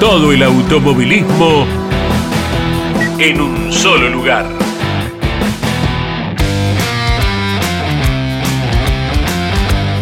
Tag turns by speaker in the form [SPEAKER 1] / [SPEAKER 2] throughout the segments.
[SPEAKER 1] Todo el automovilismo en un solo lugar.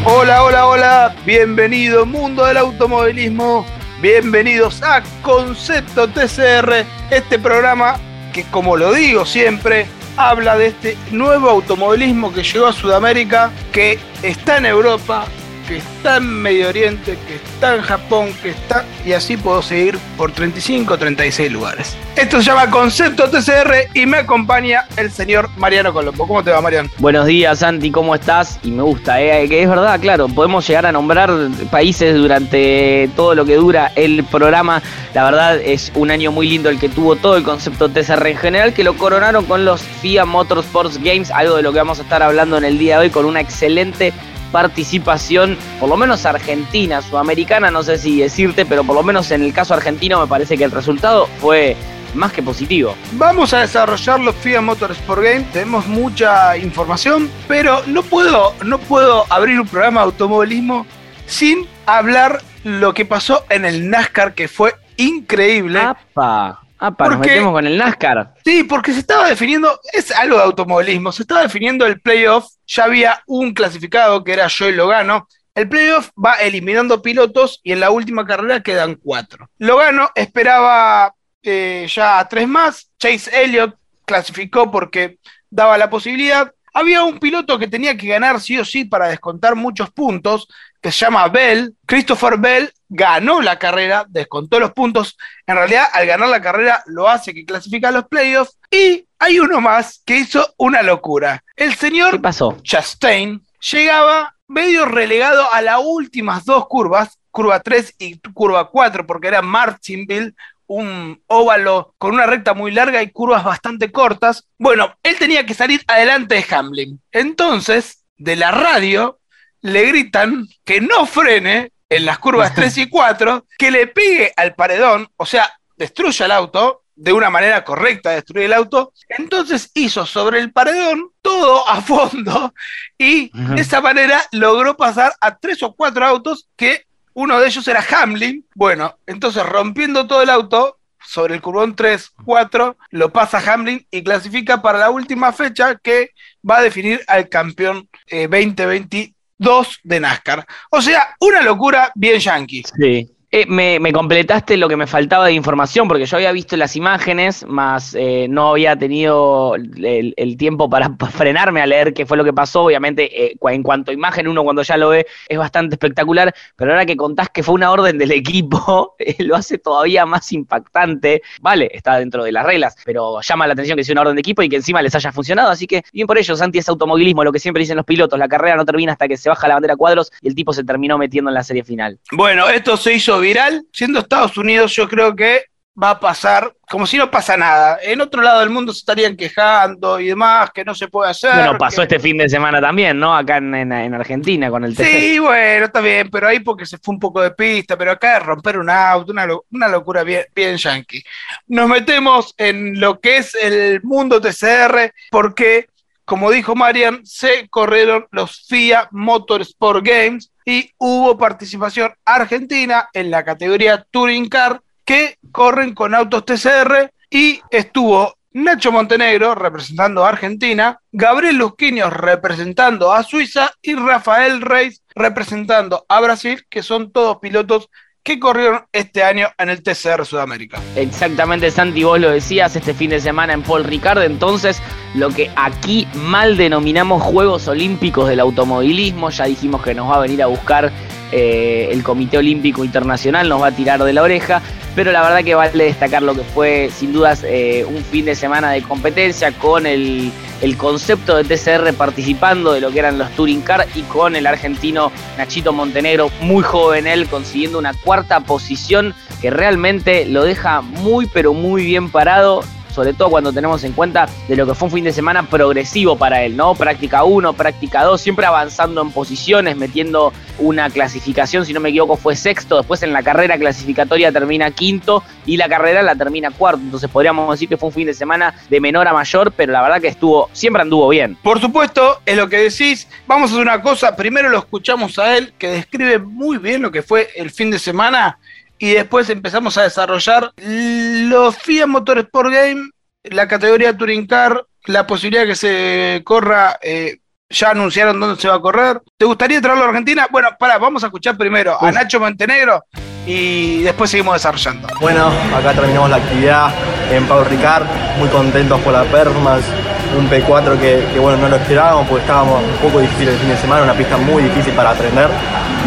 [SPEAKER 2] Hola, hola, hola, bienvenido mundo del automovilismo, bienvenidos a Concepto TCR, este programa que como lo digo siempre, habla de este nuevo automovilismo que llegó a Sudamérica, que está en Europa, que está en Medio Oriente, que está en Japón, que está... Y así puedo seguir por 35, 36 lugares. Esto se llama Concepto TCR y me acompaña el señor Mariano Colombo. ¿Cómo te va, Mariano?
[SPEAKER 3] Buenos días, Santi, ¿cómo estás? Y me gusta, ¿eh? que es verdad, claro, podemos llegar a nombrar países durante todo lo que dura el programa. La verdad es un año muy lindo el que tuvo todo el concepto TCR en general, que lo coronaron con los FIA Motorsports Games, algo de lo que vamos a estar hablando en el día de hoy con una excelente participación, por lo menos argentina, sudamericana, no sé si decirte, pero por lo menos en el caso argentino me parece que el resultado fue más que positivo.
[SPEAKER 2] Vamos a desarrollar los FIA Motorsport Game, tenemos mucha información, pero no puedo, no puedo abrir un programa de automovilismo sin hablar lo que pasó en el NASCAR, que fue increíble.
[SPEAKER 3] ¡Apa! ¡Apa! nos metemos con el NASCAR.
[SPEAKER 2] Sí, porque se estaba definiendo, es algo de automovilismo, se estaba definiendo el playoff ya había un clasificado que era Joey Logano. El playoff va eliminando pilotos y en la última carrera quedan cuatro. Logano esperaba eh, ya a tres más. Chase Elliott clasificó porque daba la posibilidad. Había un piloto que tenía que ganar sí o sí para descontar muchos puntos, que se llama Bell. Christopher Bell ganó la carrera, descontó los puntos. En realidad, al ganar la carrera, lo hace que clasifica a los playoffs. Y hay uno más que hizo una locura. El señor Chastain llegaba medio relegado a las últimas dos curvas, curva 3 y curva 4, porque era Martinville, un óvalo con una recta muy larga y curvas bastante cortas. Bueno, él tenía que salir adelante de Hamlin. Entonces, de la radio, le gritan que no frene en las curvas 3 y 4, que le pegue al paredón, o sea, destruya el auto, de una manera correcta destruir el auto. Entonces hizo sobre el paredón todo a fondo y de esa manera logró pasar a tres o cuatro autos que uno de ellos era Hamlin. Bueno, entonces rompiendo todo el auto sobre el curbón 3, 4, lo pasa Hamlin y clasifica para la última fecha que va a definir al campeón 2022 eh, de NASCAR. O sea, una locura bien yankee.
[SPEAKER 3] Sí. Eh, me, completaste lo que me faltaba de información, porque yo había visto las imágenes, más eh, no había tenido el, tiempo para frenarme a leer qué fue lo que pasó. Obviamente, eh, en cuanto a imagen, uno cuando ya lo ve es bastante espectacular, pero ahora que contás que fue una orden del equipo, lo hace todavía más impactante. Vale, está dentro de las reglas, pero llama la atención que sea una orden de equipo y que encima les haya funcionado. Así que, bien por ello, Santi, es automovilismo, lo que siempre dicen los pilotos, la carrera no termina hasta que se baja la bandera cuadros y el tipo se terminó metiendo en la serie final.
[SPEAKER 2] Bueno, esto se hizo viral, siendo Estados Unidos, yo creo que va a pasar como si no pasa nada. En otro lado del mundo se estarían quejando y demás, que no se puede hacer.
[SPEAKER 3] Bueno, pasó este fin de semana también, ¿no? Acá en, Argentina con el TC.
[SPEAKER 2] Sí, bueno, está bien, pero ahí porque se fue un poco de pista, pero acá es romper un auto, una, una locura bien, bien yankee. Nos metemos en lo que es el mundo TCR, porque, como dijo Marian, se corrieron los FIA Motorsport Games, y hubo participación argentina en la categoría Touring Car que corren con autos TCR y estuvo Nacho Montenegro representando a Argentina, Gabriel Lusquinios representando a Suiza y Rafael Reis representando a Brasil, que son todos pilotos que corrieron este año en el TCR Sudamérica.
[SPEAKER 3] Exactamente, Santi, vos lo decías este fin de semana en Paul Ricard, entonces lo que aquí mal denominamos Juegos Olímpicos del Automovilismo, ya dijimos que nos va a venir a buscar eh, el Comité Olímpico Internacional, nos va a tirar de la oreja, pero la verdad que vale destacar lo que fue sin dudas eh, un fin de semana de competencia con el el concepto de TCR participando de lo que eran los Touring Car y con el argentino Nachito Montenegro, muy joven él, consiguiendo una cuarta posición que realmente lo deja muy pero muy bien parado sobre todo cuando tenemos en cuenta de lo que fue un fin de semana progresivo para él, ¿no? Práctica 1, práctica 2, siempre avanzando en posiciones, metiendo una clasificación, si no me equivoco, fue sexto, después en la carrera clasificatoria termina quinto y la carrera la termina cuarto, entonces podríamos decir que fue un fin de semana de menor a mayor, pero la verdad que estuvo, siempre anduvo bien.
[SPEAKER 2] Por supuesto, es lo que decís, vamos a hacer una cosa, primero lo escuchamos a él, que describe muy bien lo que fue el fin de semana y después empezamos a desarrollar los FIA Motorsport Game, la categoría Touring Car, la posibilidad de que se corra, eh, ya anunciaron dónde se va a correr. ¿Te gustaría traerlo a Argentina? Bueno, para, vamos a escuchar primero a Nacho Montenegro y después seguimos desarrollando.
[SPEAKER 4] Bueno, acá terminamos la actividad en Pau Ricard, muy contentos por la performance, un P4 que, bueno, no lo esperábamos porque estábamos un poco difícil el fin de semana, una pista muy difícil para aprender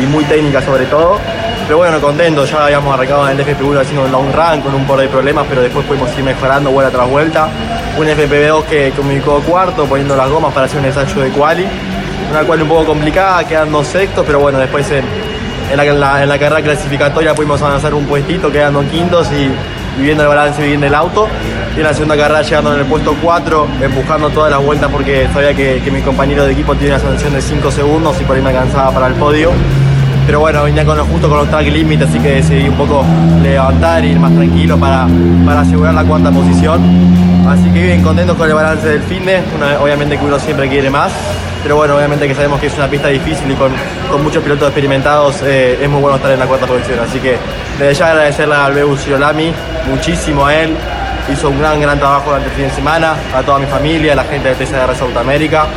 [SPEAKER 4] y muy técnica sobre todo. Pero bueno, contento, ya habíamos arrancado en el FP1 haciendo un long run con un par de problemas, pero después pudimos ir mejorando vuelta tras vuelta. Un FP2 que comunicó cuarto, poniendo las gomas para hacer un ensayo de quali. Una quali un poco complicada, quedando sextos, pero bueno, después en, la, carrera clasificatoria pudimos avanzar un puestito, quedando quintos y, viendo el balance bien del auto. Y en la segunda carrera llegando en el puesto 4, empujando todas las vueltas porque sabía que, que mi compañero de equipo tiene una sanción de 5 segundos y por ahí me alcanzaba para el podio pero bueno, venía con, justo con los track limits, así que decidí un poco levantar y ir más tranquilo para, para asegurar la cuarta posición. Así que bien, contento con el balance del fin de, obviamente que uno siempre quiere más, pero bueno, obviamente que sabemos que es una pista difícil y con, con muchos pilotos experimentados eh, es muy bueno estar en la cuarta posición. Así que desde ya agradecerle al Bebu Girolami, muchísimo a él, hizo un gran, gran trabajo durante el fin de semana, a toda mi familia, a la gente de TCR South America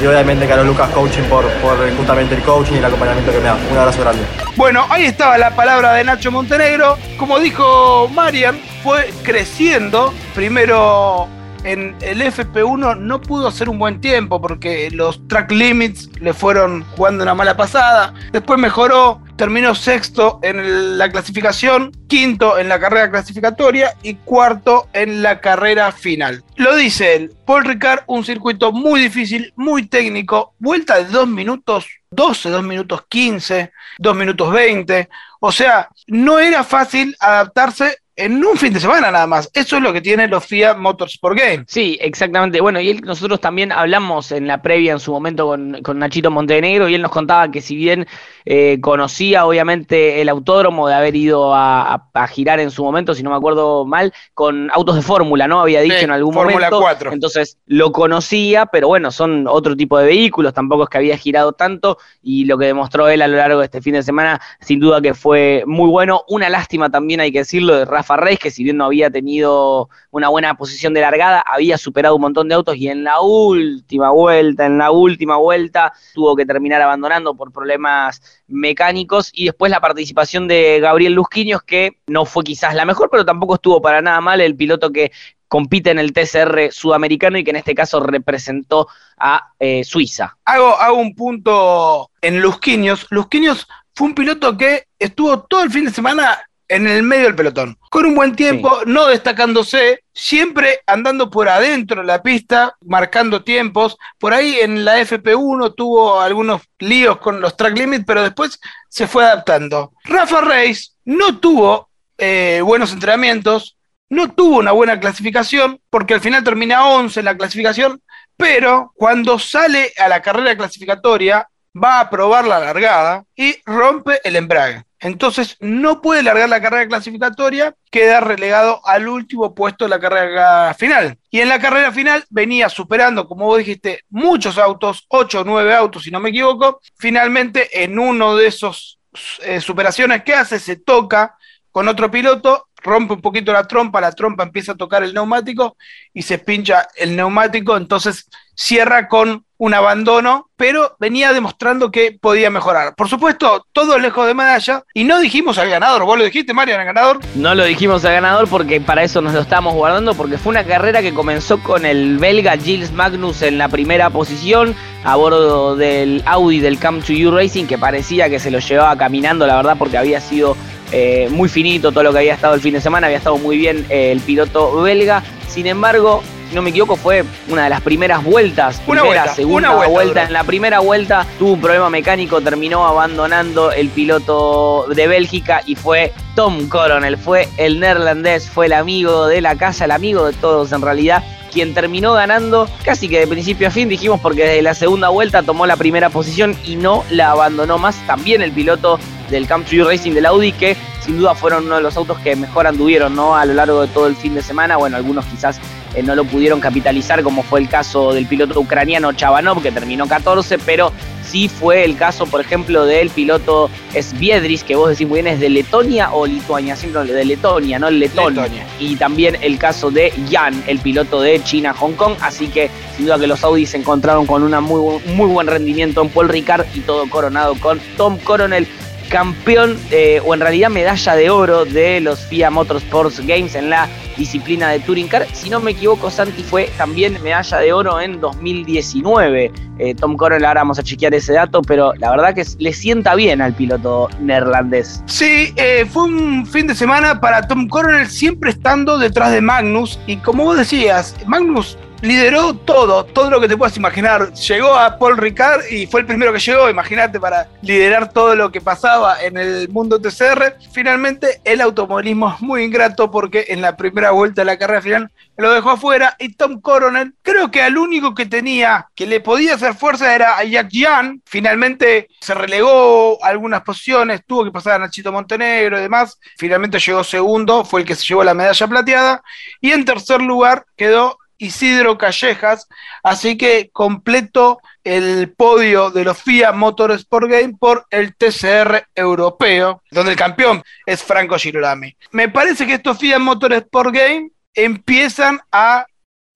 [SPEAKER 4] y obviamente Carlos Lucas Coaching por, por justamente el coaching y el acompañamiento que me da. Un abrazo grande.
[SPEAKER 2] Bueno, ahí estaba la palabra de Nacho Montenegro. Como dijo Marian, fue creciendo. Primero en el FP1 no pudo hacer un buen tiempo porque los track limits le fueron jugando una mala pasada. Después mejoró, terminó sexto en la clasificación, quinto en la carrera clasificatoria y cuarto en la carrera final. Lo dice él, Paul Ricard, un circuito muy difícil, muy técnico, vuelta de 2 minutos 12, 2 minutos 15, 2 minutos 20. O sea, no era fácil adaptarse en un fin de semana nada más. Eso es lo que tiene los FIA Motorsport Game.
[SPEAKER 3] Sí, exactamente. Bueno, y nosotros también hablamos en la previa en su momento con, con Nachito Montenegro y él nos contaba que si bien eh, conocía obviamente el autódromo de haber ido a, girar en su momento, si no me acuerdo mal, con autos de fórmula, ¿no? Había dicho en algún Fórmula momento. 4. Entonces lo conocía, pero bueno, son otro tipo de vehículos, tampoco es que había girado tanto y lo que demostró él a lo largo de este fin de semana, sin duda que fue muy bueno. Una lástima también, hay que decirlo, de Rafa Reis, que si bien no había tenido una buena posición de largada, había superado un montón de autos y en la última vuelta, en la última vuelta, tuvo que terminar abandonando por problemas mecánicos y después la participación de Gabriel Lusquiños, que no fue quizás la mejor, pero tampoco estuvo para nada mal el piloto que compite en el TCR sudamericano y que en este caso representó a eh, Suiza.
[SPEAKER 2] Hago, un punto en Lusquiños. Lusquiños fue un piloto que estuvo todo el fin de semana en el medio del pelotón, con un buen tiempo, no destacándose, siempre andando por adentro de la pista, marcando tiempos. Por ahí en la FP1 tuvo algunos líos con los track limits, pero después se fue adaptando. Rafa Reis no tuvo eh, buenos entrenamientos, no tuvo una buena clasificación, porque al final termina 11 en la clasificación, pero cuando sale a la carrera clasificatoria, va a probar la largada y rompe el embrague. Entonces no puede largar la carrera clasificatoria, queda relegado al último puesto de la carrera final. Y en la carrera final venía superando, como vos dijiste, muchos autos, 8 o 9 autos si no me equivoco. Finalmente en uno de esos eh, superaciones que hace se toca con otro piloto, rompe un poquito la trompa, la trompa empieza a tocar el neumático y se pincha el neumático, entonces cierra con un abandono, pero venía demostrando que podía mejorar. Por supuesto, todo lejos de medalla, y no dijimos al ganador. ¿Vos lo dijiste, Mario, al ganador?
[SPEAKER 3] No lo dijimos al ganador porque para eso nos lo estábamos guardando, porque fue una carrera que comenzó con el belga Gilles Magnus en la primera posición, a bordo del Audi del Come to You Racing, que parecía que se lo llevaba caminando, la verdad, porque había sido eh, muy finito todo lo que había estado el fin de semana, había estado muy bien eh, el piloto belga. Sin embargo, si no me equivoco, fue una de las primeras vueltas.
[SPEAKER 2] Una
[SPEAKER 3] primera,
[SPEAKER 2] vuelta,
[SPEAKER 3] segunda
[SPEAKER 2] una vuelta.
[SPEAKER 3] En la primera vuelta tuvo un problema mecánico, terminó abandonando el piloto de Bélgica y fue Tom Coronel, fue el neerlandés, fue el amigo de la casa, el amigo de todos en realidad quien terminó ganando casi que de principio a fin, dijimos, porque desde la segunda vuelta tomó la primera posición y no la abandonó más. También el piloto del Camp Tree Racing del Audi, que sin duda fueron uno de los autos que mejor anduvieron ¿no? a lo largo de todo el fin de semana. Bueno, algunos quizás eh, no lo pudieron capitalizar, como fue el caso del piloto ucraniano Chabanov, que terminó 14, pero sí fue el caso, por ejemplo, del piloto Sviedris, que vos decís muy bien, es de Letonia o Lituania, siempre de Letonia, ¿no? Letón.
[SPEAKER 2] Letonia.
[SPEAKER 3] Y también el caso de Yan, el piloto de China-Hong Kong. Así que sin duda que los Audis se encontraron con un muy, muy buen rendimiento en Paul Ricard y todo coronado con Tom Coronel, campeón eh, o en realidad medalla de oro de los FIA Motorsports Games en la disciplina de Touring Car. Si no me equivoco, Santi fue también medalla de oro en 2019. Eh, Tom Coronel, ahora vamos a chequear ese dato, pero la verdad que le sienta bien al piloto neerlandés.
[SPEAKER 2] Sí, eh, fue un fin de semana para Tom Coronel siempre estando detrás de Magnus. Y como vos decías, Magnus lideró todo, todo lo que te puedas imaginar. Llegó a Paul Ricard y fue el primero que llegó, imagínate, para liderar todo lo que pasaba en el mundo TCR. Finalmente, el automovilismo es muy ingrato porque en la primera vuelta de la carrera final lo dejó afuera y Tom Coronel, creo que al único que tenía que le podía hacer fuerza era a Jack Jan. Finalmente se relegó algunas posiciones, tuvo que pasar a Nachito Montenegro y demás. Finalmente llegó segundo, fue el que se llevó la medalla plateada. Y en tercer lugar quedó Isidro Callejas, así que completo el podio de los FIA Motorsport Game por el TCR europeo, donde el campeón es Franco Girolami. Me parece que estos FIA Motorsport Game empiezan a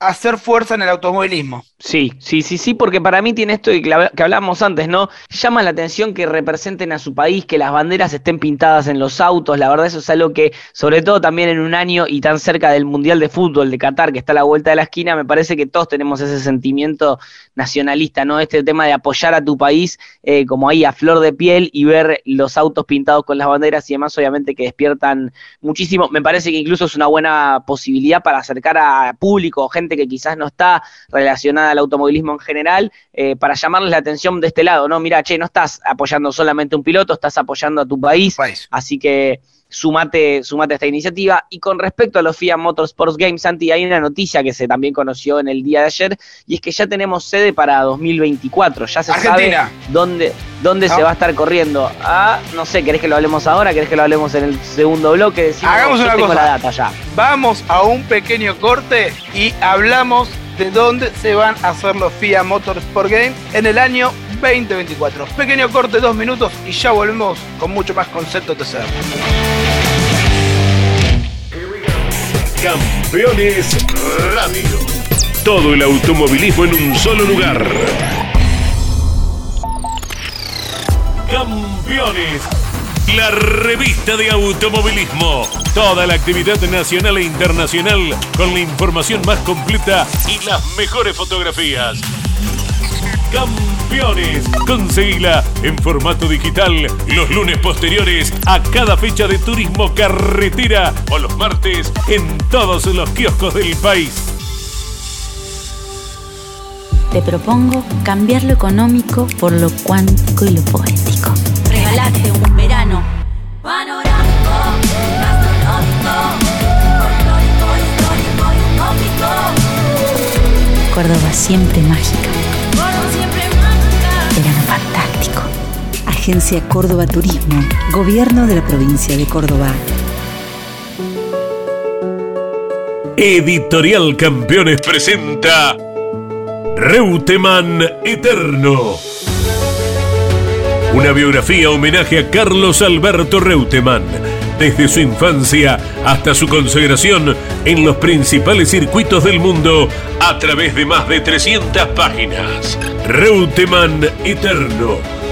[SPEAKER 2] hacer fuerza en el automovilismo.
[SPEAKER 3] Sí, sí, sí, sí, porque para mí tiene esto que hablábamos antes, ¿no? Llama la atención que representen a su país, que las banderas estén pintadas en los autos, la verdad eso es algo que, sobre todo también en un año y tan cerca del Mundial de Fútbol de Qatar, que está a la vuelta de la esquina, me parece que todos tenemos ese sentimiento nacionalista, ¿no? Este tema de apoyar a tu país eh, como ahí a flor de piel y ver los autos pintados con las banderas y demás, obviamente que despiertan muchísimo. Me parece que incluso es una buena posibilidad para acercar a público, gente que quizás no está relacionada al automovilismo en general, eh, para llamarles la atención de este lado, ¿no? Mira, che, no estás apoyando solamente a un piloto, estás apoyando a tu país,
[SPEAKER 2] País.
[SPEAKER 3] así que sumate, sumate a esta iniciativa. Y con respecto a los FIA Motorsports Games, Santi, hay una noticia que se también conoció en el día de ayer, y es que ya tenemos sede para 2024, ya se
[SPEAKER 2] Argentina.
[SPEAKER 3] sabe dónde, dónde
[SPEAKER 2] ¿No?
[SPEAKER 3] se va a estar corriendo. Ah, no sé, ¿querés que lo hablemos ahora? ¿Querés que lo hablemos en el segundo bloque? Decimos,
[SPEAKER 2] Hagamos una cosa.
[SPEAKER 3] la data ya.
[SPEAKER 2] Vamos a un pequeño corte y hablamos de dónde se van a hacer los FIA Motorsport Game en el año 2024. Pequeño corte, dos minutos y ya volvemos con mucho más concepto TCR.
[SPEAKER 1] Campeones Radio. Todo el automovilismo en un solo lugar. Campeones. La revista de automovilismo. Toda la actividad nacional e internacional con la información más completa y las mejores fotografías. Campeones. Conseguila en formato digital los lunes posteriores a cada fecha de turismo carretera o los martes en todos los kioscos del país.
[SPEAKER 5] Te propongo cambiar lo económico por lo cuántico y lo poético.
[SPEAKER 6] Regalate un verano panorámico, gastronómico, folclórico, histórico y utópico.
[SPEAKER 5] Córdoba siempre mágica.
[SPEAKER 7] Agencia Córdoba Turismo, Gobierno de la provincia de Córdoba.
[SPEAKER 1] Editorial Campeones presenta Reutemann Eterno. Una biografía homenaje a Carlos Alberto Reutemann, desde su infancia hasta su consagración en los principales circuitos del mundo a través de más de 300 páginas. Reutemann Eterno,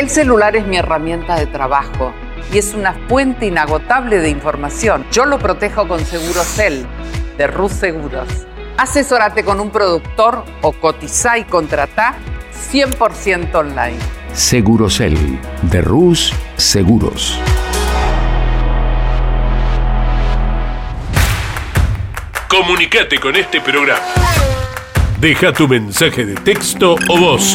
[SPEAKER 8] El celular es mi herramienta de trabajo y es una fuente inagotable de información. Yo lo protejo con Segurocel de Rus Seguros. Asesórate con un productor o cotiza y contrata 100% online.
[SPEAKER 9] Segurocel de Rus Seguros.
[SPEAKER 1] Comunicate con este programa. Deja tu mensaje de texto o voz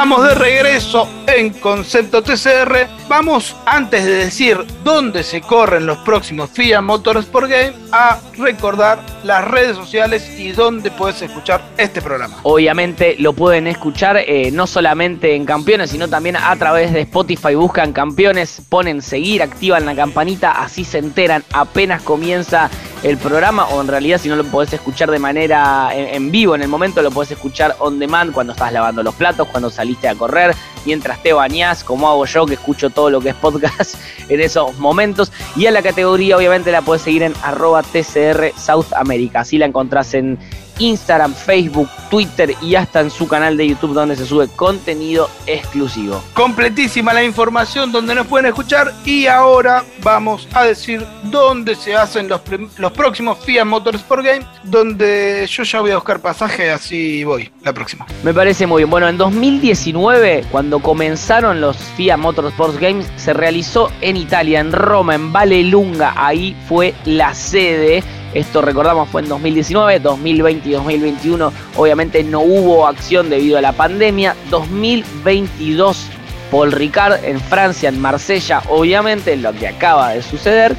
[SPEAKER 2] Estamos de regreso en Concepto TCR. Vamos, antes de decir dónde se corren los próximos FIA Motorsport Game, a recordar las redes sociales y dónde puedes escuchar este programa.
[SPEAKER 3] Obviamente lo pueden escuchar eh, no solamente en Campeones, sino también a través de Spotify. Buscan Campeones, ponen seguir, activan la campanita, así se enteran apenas comienza el programa o en realidad si no lo podés escuchar de manera en, en vivo en el momento, lo podés escuchar on demand cuando estás lavando los platos, cuando saliste a correr, mientras te bañás, como hago yo que escucho todo lo que es podcast en esos momentos. Y a la categoría obviamente la podés seguir en arroba TCR South America, así la encontrás en Instagram, Facebook, Twitter y hasta en su canal de YouTube donde se sube contenido exclusivo.
[SPEAKER 2] Completísima la información donde nos pueden escuchar y ahora vamos a decir dónde se hacen los, los próximos FIA Motorsport Game, donde yo ya voy a buscar pasaje, así voy la próxima.
[SPEAKER 3] Me parece muy bien. Bueno, en 2019, cuando comenzaron los FIA Motorsports Games, se realizó en Italia, en Roma, en Valelunga. Ahí fue la sede. Esto recordamos fue en 2019, 2020 y 2021 obviamente no hubo acción debido a la pandemia. 2022 Paul Ricard en Francia, en Marsella, obviamente lo que acaba de suceder.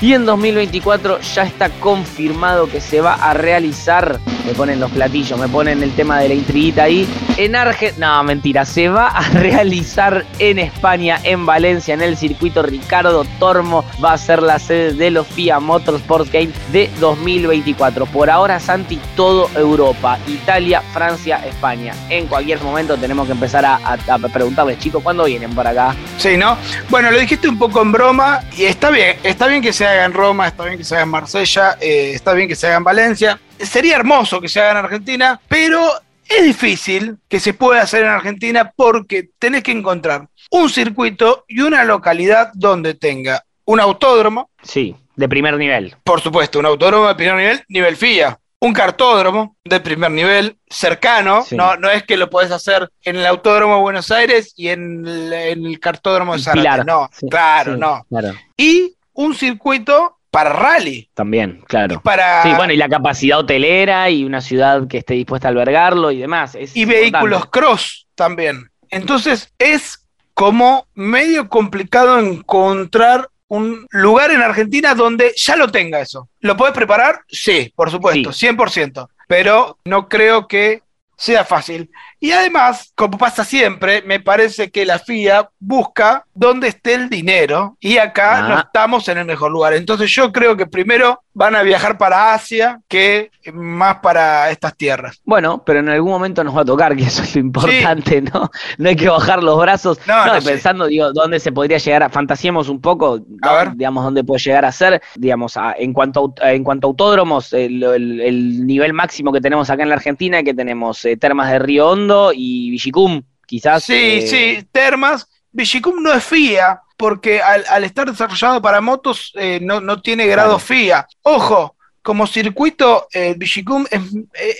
[SPEAKER 3] Y en 2024 ya está confirmado que se va a realizar, me ponen los platillos, me ponen el tema de la intriguita ahí, en Argentina, no mentira, se va a realizar en España, en Valencia, en el circuito Ricardo Tormo, va a ser la sede de los FIA Motorsports Games de 2024. Por ahora, Santi, todo Europa, Italia, Francia, España. En cualquier momento tenemos que empezar a, a- preguntarles, chicos, ¿cuándo vienen por acá?
[SPEAKER 2] Sí, ¿no? Bueno, lo dijiste un poco en broma y está bien, está bien que se haga en Roma, está bien que se haga en Marsella, eh, está bien que se haga en Valencia. Sería hermoso que se haga en Argentina, pero es difícil que se pueda hacer en Argentina porque tenés que encontrar un circuito y una localidad donde tenga un autódromo,
[SPEAKER 3] Sí, de primer nivel.
[SPEAKER 2] por supuesto, un autódromo de primer nivel, nivel FIA. Un cartódromo de primer nivel, cercano,
[SPEAKER 3] Sí.
[SPEAKER 2] no, no es que lo podés hacer en el Autódromo de Buenos Aires y en el, en el cartódromo de
[SPEAKER 3] Pilar.
[SPEAKER 2] no,
[SPEAKER 3] Sí,
[SPEAKER 2] claro,
[SPEAKER 3] sí,
[SPEAKER 2] no.
[SPEAKER 3] Claro,
[SPEAKER 2] Y un circuito para rally,
[SPEAKER 3] también, claro.
[SPEAKER 2] para
[SPEAKER 3] Sí, bueno, y la capacidad hotelera y una ciudad que esté dispuesta a albergarlo y demás. Es
[SPEAKER 2] y
[SPEAKER 3] importante.
[SPEAKER 2] vehículos cross también. Entonces es como medio complicado encontrar un lugar en Argentina donde ya lo tenga eso. ¿Lo puedes preparar? Sí, por supuesto, 100%. Pero no creo que sea fácil. Y además, como pasa siempre, me parece que la FIA busca dónde esté el dinero y acá
[SPEAKER 3] Ah.
[SPEAKER 2] no estamos en el mejor lugar. Entonces yo creo que primero van a viajar para Asia que más para estas tierras.
[SPEAKER 3] Bueno, pero en algún momento nos va a tocar, que eso es lo importante, ¿no? No hay que bajar los brazos.
[SPEAKER 2] No,
[SPEAKER 3] No,
[SPEAKER 2] no, sí.
[SPEAKER 3] pensando, digo, dónde se podría llegar a. Fantasiemos un poco.
[SPEAKER 2] A ver.
[SPEAKER 3] digamos, dónde puede llegar a ser. Digamos, a- en, cuanto a, en cuanto a autódromos, el, el- el nivel máximo que tenemos acá en la Argentina, que tenemos eh, Termas de Río Hondo y Villicum, quizás.
[SPEAKER 2] Sí,
[SPEAKER 3] eh,
[SPEAKER 2] sí, Termas. Vigicum no es FIA, porque al, al estar desarrollado para motos eh, no, no tiene grado. FIA. Ojo, como circuito, eh, Vigicum es,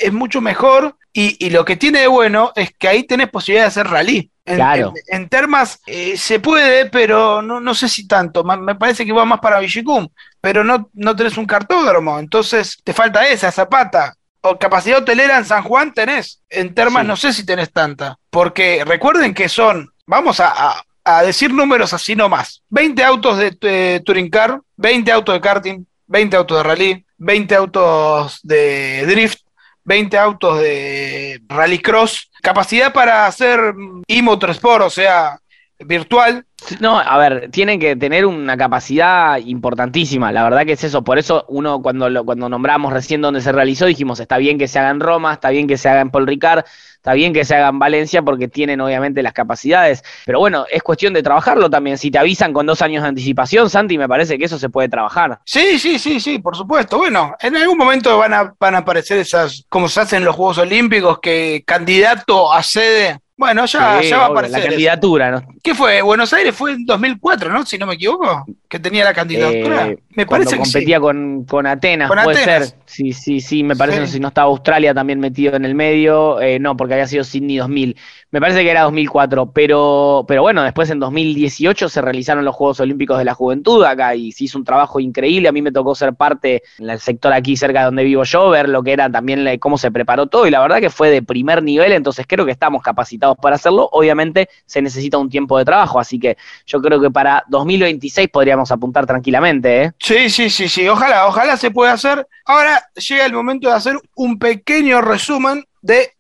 [SPEAKER 2] es mucho mejor y, y lo que tiene de bueno es que ahí tenés posibilidad de hacer rally. En,
[SPEAKER 3] Claro.
[SPEAKER 2] en- en termas eh, se puede, pero no, no sé si tanto. Me parece que va más para Villicum, pero no, no tenés un cartódromo, entonces te falta esa, Zapata. O capacidad hotelera en San Juan tenés. En termas
[SPEAKER 3] Sí.
[SPEAKER 2] no sé si tenés tanta. Porque recuerden que son, vamos a, a- a decir números así nomás. 20 autos de eh, Touring Car, 20 autos de karting, 20 autos de rally, 20 autos de drift, 20 autos de rallycross, capacidad para hacer mm, e-motorsport, o sea, virtual.
[SPEAKER 3] No, a ver, tienen que tener una capacidad importantísima, la verdad que es eso, por eso uno cuando lo, cuando nombramos recién donde se realizó dijimos, está bien que se haga en Roma, está bien que se haga en Paul Ricard, está bien que se haga en Valencia porque tienen obviamente las capacidades, pero bueno, es cuestión de trabajarlo también, si te avisan con dos años de anticipación, Santi, me parece que eso se puede trabajar.
[SPEAKER 2] Sí, sí, sí, sí, por supuesto. Bueno, en algún momento van a, van a aparecer esas, como se hacen en los Juegos Olímpicos, que candidato a sede. Bueno, ya,
[SPEAKER 3] Sí,
[SPEAKER 2] ya va a aparecer.
[SPEAKER 3] La candidatura, ¿no?
[SPEAKER 2] ¿Qué fue? Buenos Aires fue en 2004, ¿no? Si no me equivoco, que tenía la candidatura.
[SPEAKER 3] Eh,
[SPEAKER 2] me
[SPEAKER 3] cuando
[SPEAKER 2] parece que sí.
[SPEAKER 3] competía con, con Atenas,
[SPEAKER 2] Con
[SPEAKER 3] puede
[SPEAKER 2] Atenas.
[SPEAKER 3] ser. Sí, sí, sí, me parece,
[SPEAKER 2] Sí.
[SPEAKER 3] si no estaba Australia también metido en el medio, eh, no, porque había sido Sydney 2000. Me parece que era 2004, pero, pero bueno, después en 2018 se realizaron los Juegos Olímpicos de la Juventud acá y se hizo un trabajo increíble. A mí me tocó ser parte en el sector aquí cerca de donde vivo yo, ver lo que era también la- cómo se preparó todo y la verdad que fue de primer nivel, entonces creo que estamos capacitados para hacerlo. Obviamente se necesita un tiempo de trabajo, así que yo creo que para 2026 podríamos apuntar tranquilamente, ¿eh?
[SPEAKER 2] Sí, sí, sí, sí. Ojalá, ojalá se pueda hacer. Ahora llega el momento de hacer un pequeño resumen de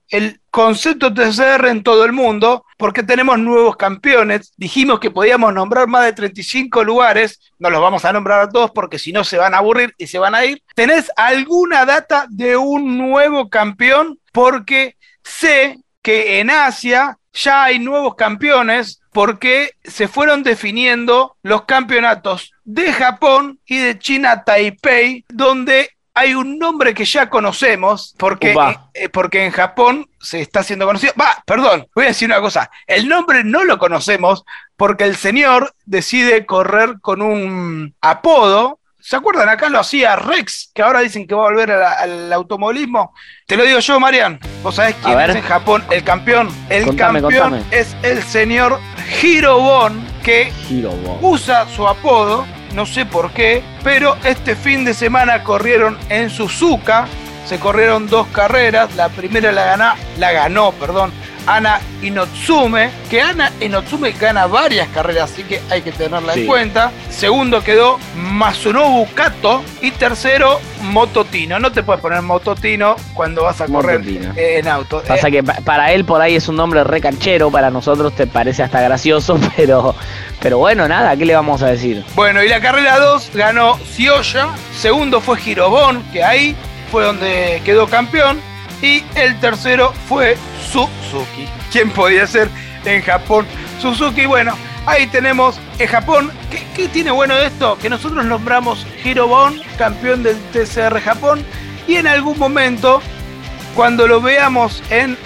[SPEAKER 2] concepto TCR en todo el mundo, porque tenemos nuevos campeones. Dijimos que podíamos nombrar más de 35 lugares. No los vamos a nombrar a todos porque si no se van a aburrir y se van a ir. ¿Tenés alguna data de un nuevo campeón? Porque sé que en Asia ya hay nuevos campeones porque se fueron definiendo los campeonatos de Japón y de China Taipei, donde hay un nombre que ya conocemos, porque,
[SPEAKER 3] Upa.
[SPEAKER 2] eh, porque en Japón se está haciendo conocido. Va, perdón, voy a decir una cosa. El nombre no lo conocemos porque el señor decide correr con un apodo. ¿Se acuerdan? Acá lo hacía Rex, que ahora dicen que va a volver a la- al automovilismo. Te lo digo yo, Marian. ¿Vos sabés quién es en Japón el campeón? El
[SPEAKER 3] Contame,
[SPEAKER 2] campeón
[SPEAKER 3] contame.
[SPEAKER 2] es el señor Hirobon, que
[SPEAKER 3] Hirobo.
[SPEAKER 2] usa su apodo, no sé por qué, pero este fin de semana corrieron en Suzuka, se corrieron dos carreras, la primera la ganó, la ganó, perdón, Ana Inotsume, que Ana Inotsume gana varias carreras, así que hay que tenerla
[SPEAKER 3] Sí.
[SPEAKER 2] en cuenta. Segundo quedó Masunobu Kato y tercero Mototino. No te puedes poner Mototino cuando vas a correr
[SPEAKER 3] Mototino.
[SPEAKER 2] eh, en auto.
[SPEAKER 3] Pasa
[SPEAKER 2] Eh,
[SPEAKER 3] que pa- para él por ahí es un nombre re canchero, para nosotros te parece hasta gracioso, pero, pero bueno, nada, ¿qué le vamos a decir?
[SPEAKER 2] Bueno, y la carrera 2 ganó Ciolla, segundo fue Girobón, que ahí fue donde quedó campeón, y el tercero fue Suzuki. ¿Quién podía ser en Japón? Suzuki, bueno, ahí tenemos en Japón. ¿Qué, tiene bueno de esto? Que nosotros nombramos Girobón, campeón del TCR Japón, y en algún momento, cuando lo veamos en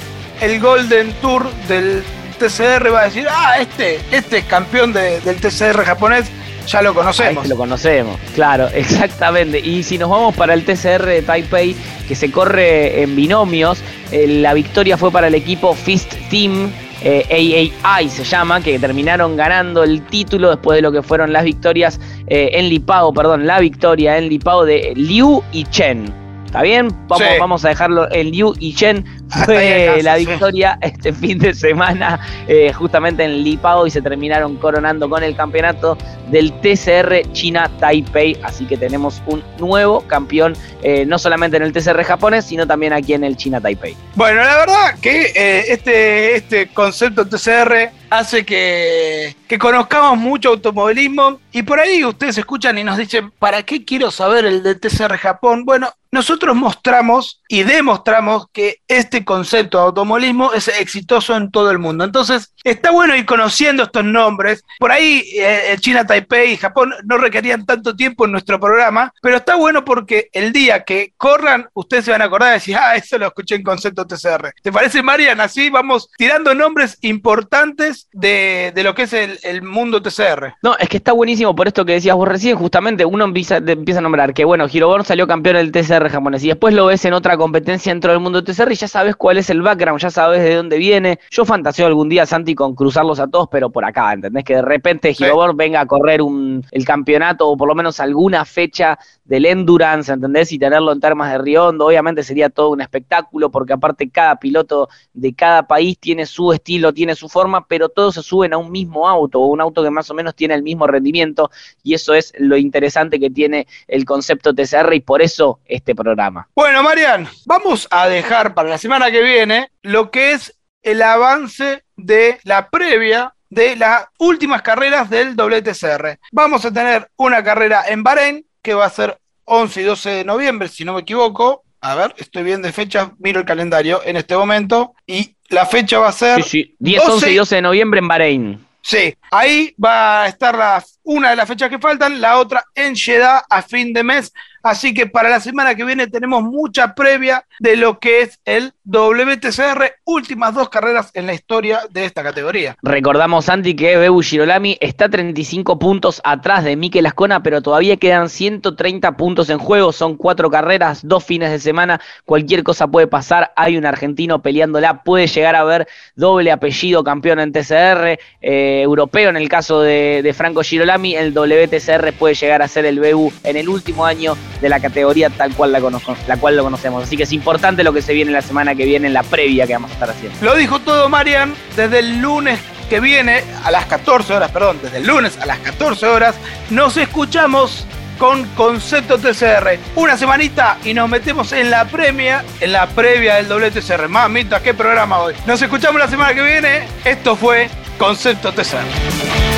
[SPEAKER 2] el Golden Tour del TCR, va a decir, ah, este, este es campeón de- del TCR japonés, ya lo conocemos.
[SPEAKER 3] lo conocemos, claro, exactamente. Y si nos vamos para el TCR de Taipei, que se corre en binomios, eh, la victoria fue para el equipo Fist Team. eh, AAI se llama, que terminaron ganando el título después de lo que fueron las victorias eh, en Lipao, perdón, la victoria en Lipao de Liu y Chen. ¿Está bien? Vamos,
[SPEAKER 2] Sí.
[SPEAKER 3] vamos a dejarlo en Liu y Chen. Fue la victoria este fin de semana eh, justamente en Lipao y se terminaron coronando con el campeonato del TCR China Taipei. Así que tenemos un nuevo campeón, eh, no solamente en el TCR japonés, sino también aquí en el China Taipei.
[SPEAKER 2] Bueno, la verdad que eh, este, este concepto TCR hace que, que conozcamos mucho automovilismo y por ahí ustedes escuchan y nos dicen, ¿para qué quiero saber el de TCR Japón? Bueno, nosotros mostramos y demostramos que este concepto de automovilismo es exitoso en todo el mundo. Entonces, está bueno ir conociendo estos nombres. Por ahí, eh, China, Taipei y Japón no requerían tanto tiempo en nuestro programa, pero está bueno porque el día que corran, ustedes se van a acordar y decir, ah, eso lo escuché en concepto TCR. ¿Te parece, Marian? Así vamos tirando nombres importantes de, lo que es el, mundo TCR.
[SPEAKER 3] No, es que está buenísimo por esto que decías vos recién, justamente uno empieza a nombrar que, bueno, Giroborn salió campeón del TCR japonés y después lo ves en otra competencia dentro del mundo TCR y ya sabes cuál es el background, ya sabes de dónde viene. Yo fantaseo algún día, Santi, Santi con cruzarlos a todos, pero por acá, ¿entendés? Que de repente
[SPEAKER 2] Sí.
[SPEAKER 3] Girobor venga a correr un, el campeonato o por lo menos alguna fecha del Endurance, ¿entendés? Y tenerlo en Termas de Riondo, obviamente sería todo un espectáculo, porque aparte cada piloto de cada país tiene su estilo, tiene su forma, pero todos se suben a un mismo auto, o un auto que más o menos tiene el mismo rendimiento, y eso es lo interesante que tiene el concepto TCR y por eso este programa.
[SPEAKER 2] Bueno, Marian, vamos a dejar para la semana que viene lo que es el avance de la previa de las últimas carreras del WTCR. Vamos a tener una carrera en Bahrein que va a ser 11 y 12 de noviembre, si no me equivoco. A ver, estoy bien de fecha, miro el calendario en este momento y la fecha va a ser
[SPEAKER 3] Sí, sí. 10, 11 y 12 de noviembre en Bahrein.
[SPEAKER 2] Sí, ahí va a estar la- una de las fechas que faltan, la otra en Jeddah a fin de mes. Así que para la semana que viene tenemos mucha previa de lo que es el WTCR, últimas dos carreras en la historia de esta categoría.
[SPEAKER 3] Recordamos, Santi, que Bebu Girolami está 35 puntos atrás de Mikel Ascona, pero todavía quedan 130 puntos en juego. Son cuatro carreras, dos fines de semana. Cualquier cosa puede pasar. Hay un argentino peleándola. Puede llegar a haber doble apellido campeón en TCR, eh, europeo en el caso de, Franco Girolami. El WTCR puede llegar a ser el Bebu en el último año de la categoría tal cual la, la cual lo conocemos. Así que es importante lo que se viene la semana que viene en la previa que vamos a estar haciendo.
[SPEAKER 2] Lo dijo todo Marian desde el lunes que viene a las 14 horas, perdón, desde el lunes a las 14 horas, nos escuchamos con Concepto TCR. Una semanita y nos metemos en la premia, en la previa del WTCR. Mamita, qué programa hoy. Nos escuchamos la semana que viene. Esto fue Concepto TCR.